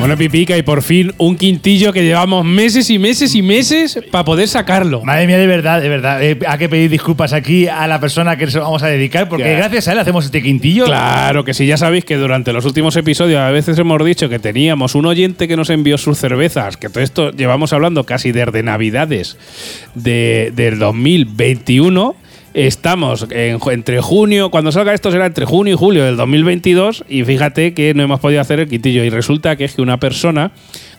Bueno, Pipica, y por fin un quintillo que llevamos meses y meses y meses para poder sacarlo. Madre mía, de verdad, de verdad. Eh, hay que pedir disculpas aquí a la persona que nos vamos a dedicar, porque Claro. gracias a él hacemos este quintillo. Claro que sí, ya sabéis que durante los últimos episodios a veces hemos dicho que teníamos un oyente que nos envió sus cervezas, que todo esto llevamos hablando casi desde Navidades de, del 2021. Estamos en entre junio, cuando salga esto será entre junio y julio del 2022 y fíjate que no hemos podido hacer el quitillo y resulta que es que una persona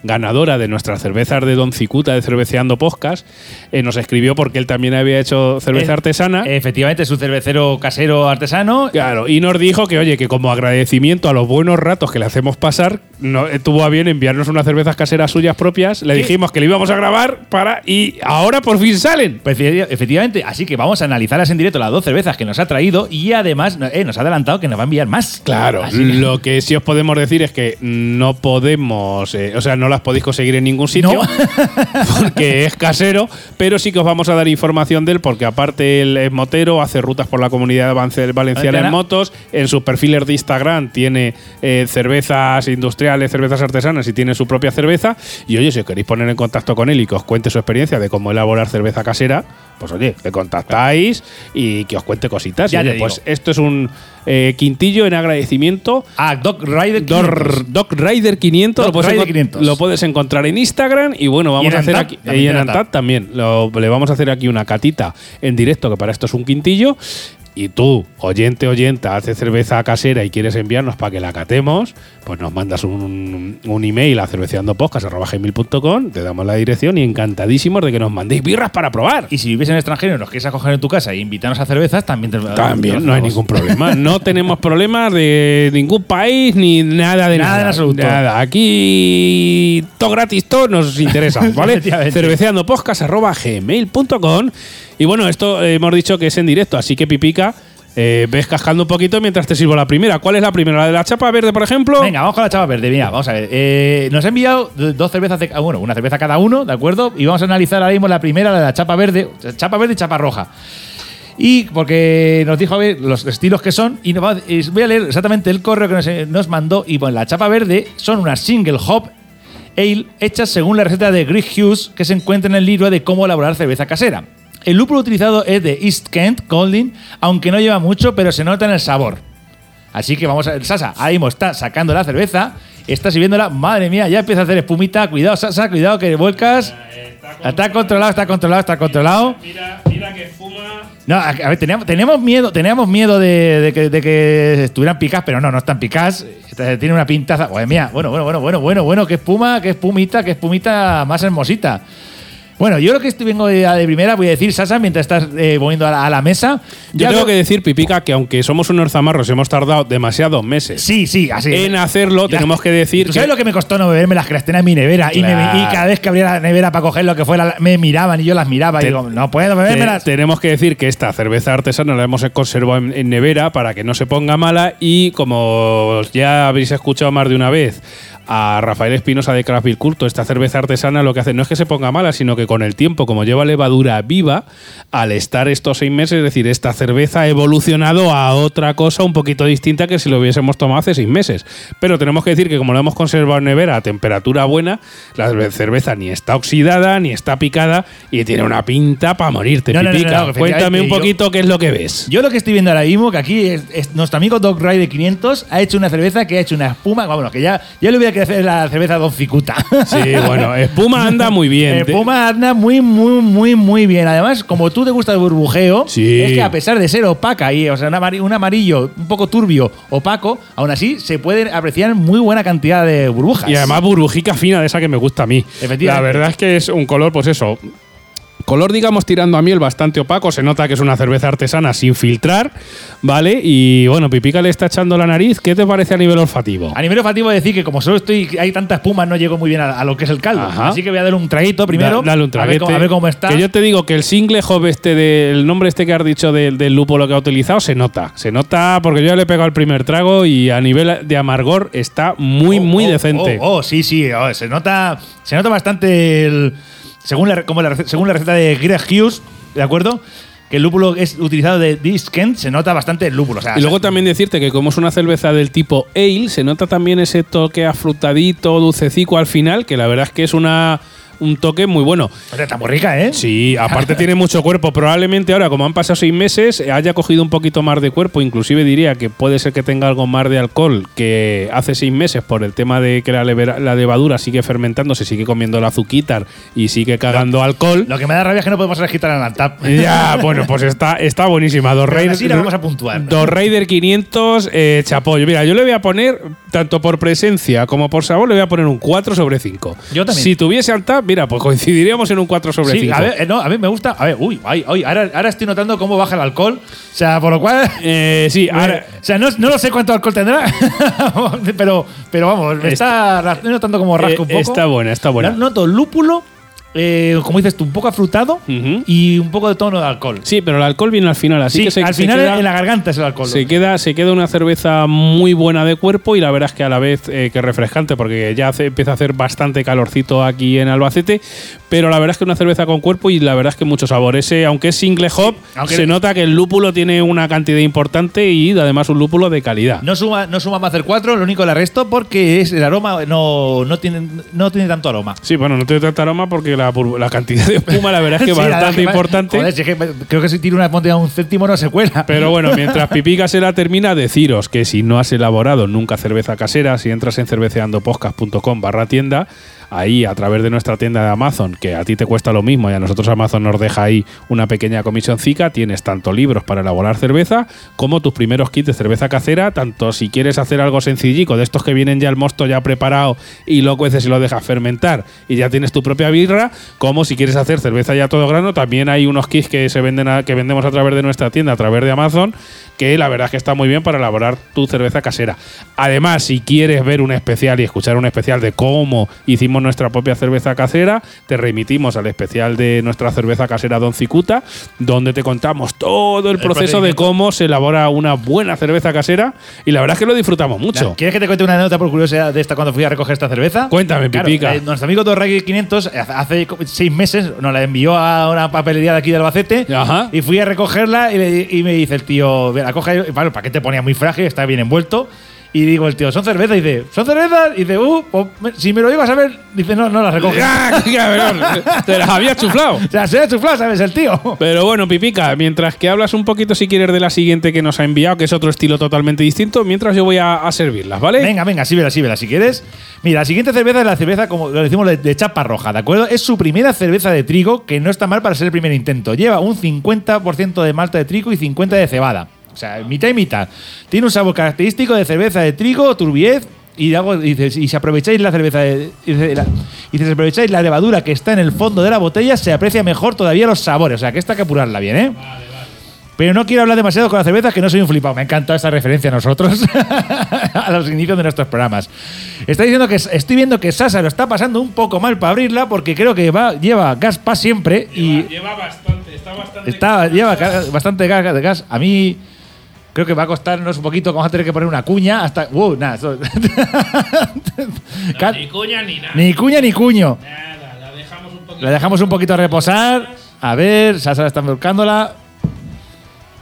ganadora de nuestras cervezas de Don Cicuta de Cerveceando Podcast eh, nos escribió porque él también había hecho cerveza Eh, artesana. Efectivamente, es un cervecero casero artesano. Claro, y nos dijo que, oye, que como agradecimiento a los buenos ratos que le hacemos pasar, no, eh, tuvo a bien enviarnos unas cervezas caseras suyas propias. Le ¿Qué? dijimos que le íbamos a grabar para. Y ahora por fin salen. Pues, efecti- efectivamente, así que vamos a analizarlas en directo las dos cervezas que nos ha traído y además eh, nos ha adelantado que nos va a enviar más. Claro, Así que- lo que sí os podemos decir es que no podemos, eh, o sea, no las podéis conseguir en ningún sitio No. porque es casero, pero sí que os vamos a dar información de él porque aparte él es motero, hace rutas por la comunidad vance- valenciana en motos, en sus perfiles de Instagram tiene eh, cervezas industriales, cervezas artesanas y tiene su propia cerveza y oye, si os queréis poner en contacto con él y que os cuente su experiencia de cómo elaborar cerveza casera, pues oye, le contactáis y que os cuente cositas. Y, Ya oye, pues esto es un eh, quintillo en agradecimiento Ah, Doc Rider 500. Dor- Doc Rider 500, Doc lo, puedes Rider encon- 500. lo puedes encontrar en Instagram y bueno, vamos en a hacer Antap, aquí también y en en Antap. Antap también. Lo- le vamos a hacer aquí una catita en directo que para esto es un quintillo y tú, oyente, oyenta, haces cerveza casera y quieres enviarnos para que la catemos, pues nos mandas un, un email a cerveceandopodcast.com, te damos la dirección y encantadísimos de que nos mandéis birras para probar. Y si vives en el extranjero y nos quieres acoger en tu casa e invitarnos a cervezas, también te También, no hay ningún problema. No tenemos problemas de ningún país ni nada de nada. Nada en absoluto. Nada. Aquí todo gratis, todo nos interesa, ¿vale? Cerveceandopodcast.gmail.com Y bueno, esto eh, hemos dicho que es en directo, así que Pipica, eh, ves cascando un poquito mientras te sirvo la primera. ¿Cuál es la primera? ¿La de la chapa verde, por ejemplo? Venga, vamos con la chapa verde. Mira, vamos a ver. Eh, nos ha enviado do- dos cervezas de bueno, una cerveza cada uno, ¿de acuerdo? Y vamos a analizar ahora mismo la primera, la de la chapa verde, chapa verde y chapa roja. Y porque nos dijo a ver los estilos que son, y va- voy a leer exactamente el correo que nos, nos mandó. Y bueno, la chapa verde son unas single hop ale hechas según la receta de Greg Hughes que se encuentra en el libro de cómo elaborar cerveza casera. El lúpulo utilizado es de East Kent Golding, aunque no lleva mucho, pero se nota en el sabor. Así que vamos a ver, Sasa, ahí mismo está sacando la cerveza, está sirviéndola, madre mía, ya empieza a hacer espumita, cuidado, Sasa, cuidado que vuelcas. Está controlado, está controlado, está controlado. Mira, mira que fuma. No, a ver, teníamos, teníamos miedo, teníamos miedo de, de que, de que estuvieran picadas, pero no, no están. Esta- Tiene una pintaza. Madre mía, bueno, bueno, bueno, bueno, bueno, bueno, qué espuma, qué espumita, qué espumita más hermosita. Bueno, yo lo que estoy vengo de, de primera, voy a decir, Sasa, mientras estás eh, poniendo a la, a la mesa. Yo tengo que decir, Pipica, que aunque somos unos zamarros y hemos tardado demasiados meses Sí, sí, así. en hacerlo, Las- tenemos que decir ¿Tú sabes lo que me costó no beberme las tenía en mi nevera? Y, me- Claro. y cada vez que abría la nevera para coger lo que fuera, me miraban y yo las miraba y Te- digo, no puedo Te- bebérmelas. tenemos que decir que esta cerveza artesana la hemos conservado en, en nevera para que no se ponga mala y como ya habéis escuchado más de una vez a Rafael Espinosa de Craft Beer Culto, esta cerveza artesana lo que hace no es que se ponga mala, sino que con el tiempo, como lleva levadura viva, al estar estos seis meses, es decir, esta cerveza ha evolucionado a otra cosa un poquito distinta que si lo hubiésemos tomado hace seis meses. Pero tenemos que decir que como lo hemos conservado en nevera a temperatura buena, la cerveza ni está oxidada, ni está picada y tiene una pinta para morirte, No, Cuéntame un poquito qué es lo que ves. Yo lo que estoy viendo ahora mismo, que aquí es- es- nuestro amigo Doc Ray de 500 ha hecho una cerveza que ha hecho una espuma, bueno, que ya, ya le hubiera que hacer la cerveza Don Cicuta. Sí, bueno, espuma anda muy bien. Espuma anda muy, muy, muy, muy bien. Además, como tú te gusta el burbujeo, Sí. es que a pesar de ser opaca y, o sea, un amari- un amarillo un poco turbio, opaco, aún así se pueden apreciar muy buena cantidad de burbujas. Y además burbujica fina de esa que me gusta a mí. Efectivamente. La verdad es que es un color, pues eso, color, digamos, tirando a miel bastante opaco. Se nota que es una cerveza artesana sin filtrar, ¿vale? Y bueno, Pipica le está echando la nariz. ¿Qué te parece a nivel olfativo? A nivel olfativo decir que como solo estoy, hay tanta espuma, no llego muy bien a, a lo que es el caldo. Ajá. Así que voy a dar un traguito primero. Da- dale un a ver traguete. cómo- A ver, cómo está. Que yo te digo que el single hop este del nombre este que has dicho del, del lúpulo que ha utilizado se nota. Se nota porque yo ya le he pegado el primer trago y a nivel de amargor está muy, Oh, muy oh, decente. Oh, oh, sí, sí. oh, se nota, se nota bastante el, según la, como la según la receta de Greg Hughes, ¿de acuerdo? Que el lúpulo es utilizado de Diskent, se nota bastante el lúpulo. O sea, Y luego también decirte que como es una cerveza del tipo ale, se nota también ese toque afrutadito, dulcecico al final, que la verdad es que es una un toque muy bueno. o sea, está muy rica, ¿eh? Sí, aparte tiene mucho cuerpo. Probablemente ahora, como han pasado seis meses, haya cogido un poquito más de cuerpo. Inclusive diría que puede ser que tenga algo más de alcohol que hace seis meses por el tema de que la, la levadura sigue fermentando, se sigue comiendo el azuquitar y sigue cagando alcohol. Lo que me da rabia es que no podemos registrar en la tap. Ya, bueno, pues está, está buenísima. Dos Pero Raider, así la vamos a puntuar. Dos Raider 500, eh, chapollo. Mira, yo le voy a poner, tanto por presencia como por sabor, le voy a poner un 4 sobre 5. Yo también. Si tuviese Altap, mira, pues coincidiríamos en un 4 sobre Sí, 5. a ver, eh, no, a mí me gusta. A ver, uy, ay, ay, ahora, ahora estoy notando cómo baja el alcohol. O sea, por lo cual. Eh, sí, ahora. o sea, no, no lo sé cuánto alcohol tendrá, pero, pero vamos, me está, estoy notando como eh, un poco. está buena, está buena. Noto lúpulo, eh, como dices tú, un poco afrutado y un poco de tono de alcohol. Sí, pero el alcohol viene al final, así Sí, que se, al se final queda, en la garganta es el alcohol. se queda se queda una cerveza muy buena de cuerpo y la verdad es que a la vez eh, que refrescante porque ya hace- empieza a hacer bastante calorcito aquí en Albacete, pero la verdad es que una cerveza con cuerpo y la verdad es que mucho sabor. Ese, aunque es single hop, aunque- se nota que el lúpulo tiene una cantidad importante y además un lúpulo de calidad. No suma, no suma Macer 4, lo único le resto porque es el aroma no, no, tiene, no tiene tanto aroma. Sí, bueno, no tiene tanta aroma porque la, cantidad de espuma la verdad es que es Sí, bastante que- importante. Joder, si es que creo que si tiro una moneda a un céntimo no se cuela. Pero bueno, mientras Pipica se la termina, deciros que si no has elaborado nunca cerveza casera, si entras en cerveceandopodcast.com barra tienda, ahí a través de nuestra tienda de Amazon, que a ti te cuesta lo mismo y a nosotros Amazon nos deja ahí una pequeña comisioncica, tienes tanto libros para elaborar cerveza como tus primeros kits de cerveza casera, tanto si quieres hacer algo sencillico, de estos que vienen ya el mosto ya preparado y lo cueces y lo dejas fermentar y ya tienes tu propia birra, como si quieres hacer cerveza ya todo grano, también hay unos kits que se venden a- que vendemos a través de nuestra tienda, a través de Amazon, que la verdad es que está muy bien para elaborar tu cerveza casera. Además, si quieres ver un especial y escuchar un especial de cómo hicimos nuestra propia cerveza casera, te remitimos al especial de nuestra cerveza casera Don Cicuta, donde te contamos todo el, El proceso de cómo se elabora una buena cerveza casera y la verdad es que lo disfrutamos mucho. ¿Quieres que te cuente una anécdota por curiosidad de esta cuando fui a recoger esta cerveza? Cuéntame, Claro, Pipica. eh, nuestro amigo Torrey 500 hace- hace seis meses nos la envió a una papelería de aquí de Albacete Ajá. y fui a recogerla y, le- y me dice el tío, "Ven, la coge, vale, el paquete ponía muy frágil, está bien envuelto. Y digo, el tío, ¿son cervezas? Y dice, ¿son cervezas? Y dice, uh, pues, si me lo llevas a ver, dice, no, no las recoge. ¡Ah, qué cabrón! Te las había chuflado. o sea, se ha chuflado, ¿sabes? El tío. Pero bueno, Pipica, mientras que hablas un poquito, si quieres, de la siguiente que nos ha enviado, que es otro estilo totalmente distinto, mientras yo voy a, a servirlas, ¿vale? Venga, venga, sí, vela, sí, vela, si quieres. Mira, la siguiente cerveza es la cerveza, como lo decimos, de, de chapa roja, ¿de acuerdo? Es su primera cerveza de trigo, que no está mal para ser el primer intento. Lleva un 50% de malta de trigo y 50% de cebada. O sea, mitad y mitad. Tiene un sabor característico de cerveza de trigo, turbiez. Y, hago- y dices, y si aprovecháis la cerveza de, y la- y si aprovecháis la levadura que está en el fondo de la botella, se aprecia mejor todavía los sabores. O sea, que esta hay que apurarla bien, ¿eh? Pero no quiero hablar demasiado con la cerveza, que no soy un flipado. Me ha encantado esta referencia a nosotros, a los inicios de nuestros programas. Está diciendo que estoy viendo que Sasa lo está pasando un poco mal para abrirla, porque creo que va, lleva gas para siempre y Lleva bastante, está bastante. está, lleva bastante gas, de gas. A mí creo que va a costarnos un poquito, vamos a tener que poner una cuña hasta. ¡Wow! Nada. esto- Ca- cuña ni nada. ni cuña ni cuño. Nada, la dejamos un poquito. La dejamos un poquito a reposar. A ver, Sasa está buscándola.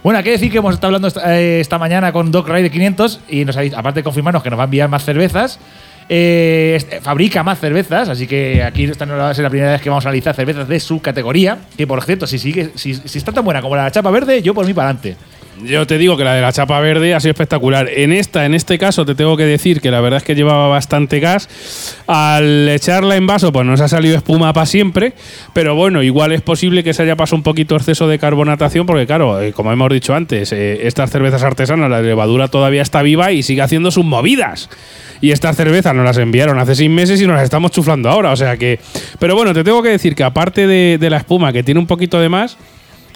Bueno, hay que decir que hemos estado hablando esta, eh, esta mañana con Doc Ray de 500 y nos ha dicho, aparte de confirmarnos que nos va a enviar más cervezas, eh, este, fabrica más cervezas, así que aquí esta no va a ser la primera vez que vamos a analizar cervezas de su categoría. Que por cierto, si, sigue, si, si está tan buena como la chapa verde, yo por mí para adelante. Yo te digo que la de la chapa verde ha sido espectacular. En esta, en este caso, te tengo que decir que la verdad es que llevaba bastante gas. Al echarla en vaso, pues nos ha salido espuma para siempre. Pero bueno, igual es posible que se haya pasado un poquito exceso de carbonatación, porque claro, eh, como hemos dicho antes, eh, estas cervezas artesanas, la levadura todavía está viva y sigue haciendo sus movidas. Y estas cervezas nos las enviaron hace seis meses y nos las estamos chuflando ahora. O sea que. Pero bueno, te tengo que decir que aparte de, de la espuma, que tiene un poquito de más.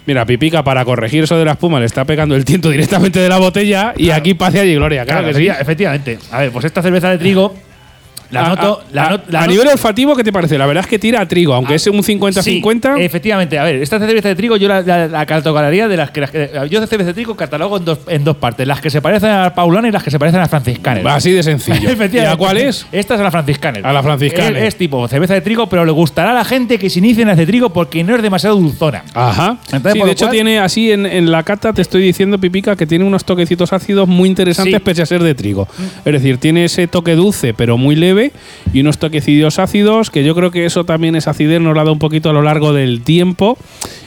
Mira, Pipica, para corregir eso de la espuma, le está pegando el tiento directamente de la botella y aquí paz y gloria. Claro, Claro, que sí. sí, efectivamente. A ver, pues esta cerveza de trigo la A- noto. a, la a- not- la a not- nivel olfativo, ¿qué te parece? La verdad es que tira a trigo, aunque Ah, es un 50-50. Sí, efectivamente. A ver, esta cerveza de trigo yo la, la, la catalogaría de las que, las que- Yo de cerveza de trigo catalogo en dos, en dos partes: las que se parecen a la paulana y las que se parecen a la franciscaner. Así de sencillo. ¿Y a cuál es? Esta es a la franciscaner. A la franciscaner. Es, es tipo cerveza de trigo, pero le gustará a la gente que se inicie en las de trigo porque no es demasiado dulzona. Ajá. Entonces, sí, de hecho cual- tiene así en, en la cata, te estoy diciendo, Pipica, que tiene unos toquecitos ácidos muy interesantes Sí. pese a ser de trigo. Es decir, tiene ese toque dulce pero muy leve y unos toquecillos ácidos que yo creo que eso también es acidez, nos la da un poquito a lo largo del tiempo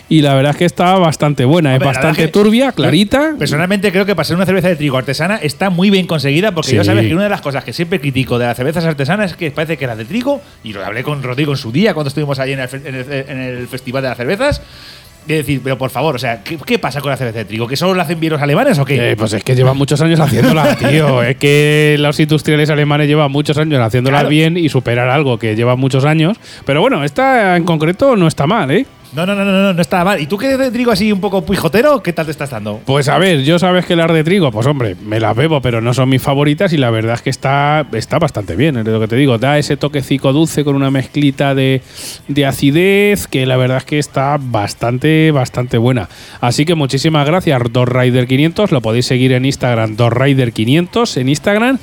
y la verdad es que está bastante buena, es bastante turbia, clarita. Personalmente creo que para ser una cerveza de trigo artesana está muy bien conseguida porque Sí. yo sabes que una de las cosas que siempre critico de las cervezas artesanas es que parece que las de trigo, y lo hablé con Rodrigo en su día cuando estuvimos ahí en el, fe- en el- en el Festival de las Cervezas, de decir, pero por favor, o sea, ¿qué, qué pasa con la cerveza de trigo? ¿Que solo la hacen bien los alemanes o qué? Eh, pues es que llevan muchos años haciéndola, tío. Es que los industriales alemanes llevan muchos años haciéndola Claro. bien y superar algo que lleva muchos años. Pero bueno, esta en concreto no está mal, ¿eh? No, no, no, no, no, no está mal. ¿Y tú eres de trigo así un poco pijotero? ¿Qué tal te estás dando? Pues a ver, yo sabes que las de trigo, pues hombre, me las bebo, pero no son mis favoritas y la verdad es que está, está bastante bien, es lo que te digo, da ese toquecico dulce con una mezclita de, de acidez que la verdad es que está bastante, bastante buena. Así que muchísimas gracias, DosRider500, lo podéis seguir en Instagram, DosRider500 en Instagram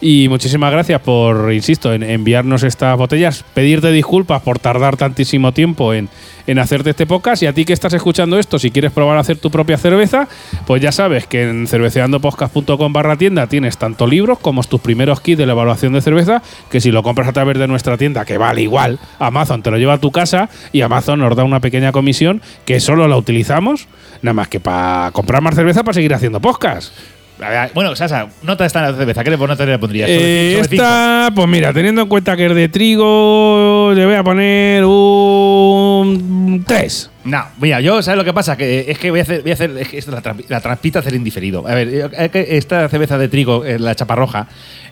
y muchísimas gracias por, insisto, en enviarnos estas botellas, pedirte disculpas por tardar tantísimo tiempo en, en hacerte este podcast y a ti que estás escuchando esto, si quieres probar a hacer tu propia cerveza, pues ya sabes que en cerveceandopodcast.com barra tienda tienes tanto libros como tus primeros kits de la evaluación de cerveza, que si lo compras a través de nuestra tienda, que vale igual, Amazon te lo lleva a tu casa y Amazon nos da una pequeña comisión que solo la utilizamos nada más que para comprar más cerveza para seguir haciendo podcast. Ver, Bueno, Sasa, nota esta en la cerveza. ¿Qué le- nota le pondrías? Sobre- Eh, sobre cinco. esta, pues mira, teniendo en cuenta que es de trigo, le voy a poner un 3. No, mira, yo, ¿sabes lo que pasa? Que es que voy a hacer, voy a hacer es que la, la trampita hacer indiferido. A ver, eh, esta cerveza de trigo, eh, la chaparroja,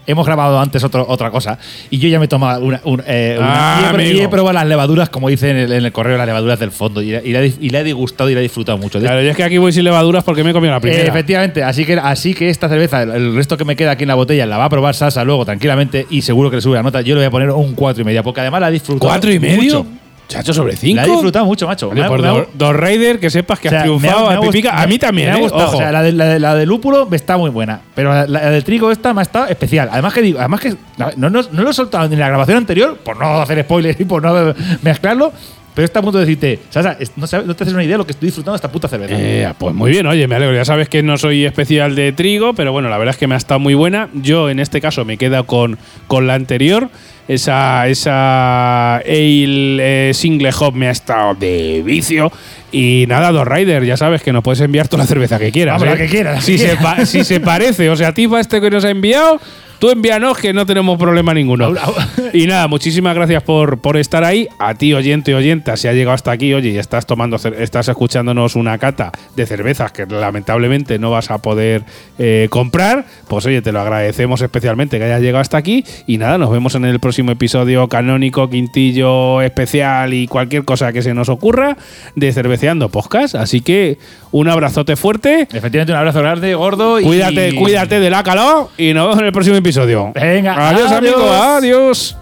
hemos grabado antes otro, otra cosa y yo ya me he tomado una, un- eh, una- Ah, y, he, amigo. y he probado las levaduras, como dice en el, en el correo, las levaduras del fondo y, la- y la, he- y la he disgustado y la he disfrutado mucho. Claro, yo es que aquí voy sin levaduras porque me he comido la Eh, primera. efectivamente, así que, así que esta cerveza, el, el resto que me queda aquí en la botella, la va a probar Sasa luego tranquilamente y seguro que le sube la nota. Yo le voy a poner un 4 y media, porque además la he disfrutado. ¿Cuatro y medio? mucho. Chacho, sobre cinco. La he disfrutado mucho, macho. Vale, Me por me Raider, que sepas que o sea, has triunfado me ha a mí también, me ha ¿eh? gustado. Ojo. O sea, la de, la, de, la de lúpulo está muy buena. Pero la, la de trigo esta me ha estado especial. Además que digo, además que no, no, no lo he soltado ni en la grabación anterior, por no hacer spoilers y por no mezclarlo. Pero está a punto de decirte, Sasa, no, sabes- no te haces una idea de lo que estoy disfrutando de esta puta cerveza. Eh, pues muy bien, oye, me alegro. Ya sabes que no soy especial de trigo, pero bueno, la verdad es que me ha estado muy buena. Yo en este caso me quedo con, con la anterior. Esa, esa Ale eh, Single Hop me ha estado de vicio. Y nada, dos Rider, ya sabes que nos puedes enviar toda la cerveza que quieras. Vamos, la ¿eh? que quieras, la Si, que se quieras. si se parece, o sea, tifa este que nos ha enviado, tú envíanos que no tenemos problema ninguno. Y nada, muchísimas gracias por, por estar ahí. A ti, oyente o oyenta, si ha llegado hasta aquí, oye, y estás tomando, estás escuchándonos una cata de cervezas que lamentablemente no vas a poder eh, comprar, pues oye, te lo agradecemos especialmente que hayas llegado hasta aquí. Y nada, nos vemos en el próximo episodio canónico, quintillo especial y cualquier cosa que se nos ocurra de Cerveceando Podcast. Así que un abrazote fuerte. Efectivamente, un abrazo grande, gordo. y- Cuídate, cuídate de la calor y nos vemos en el próximo episodio. Venga, adiós, adiós. amigos, adiós.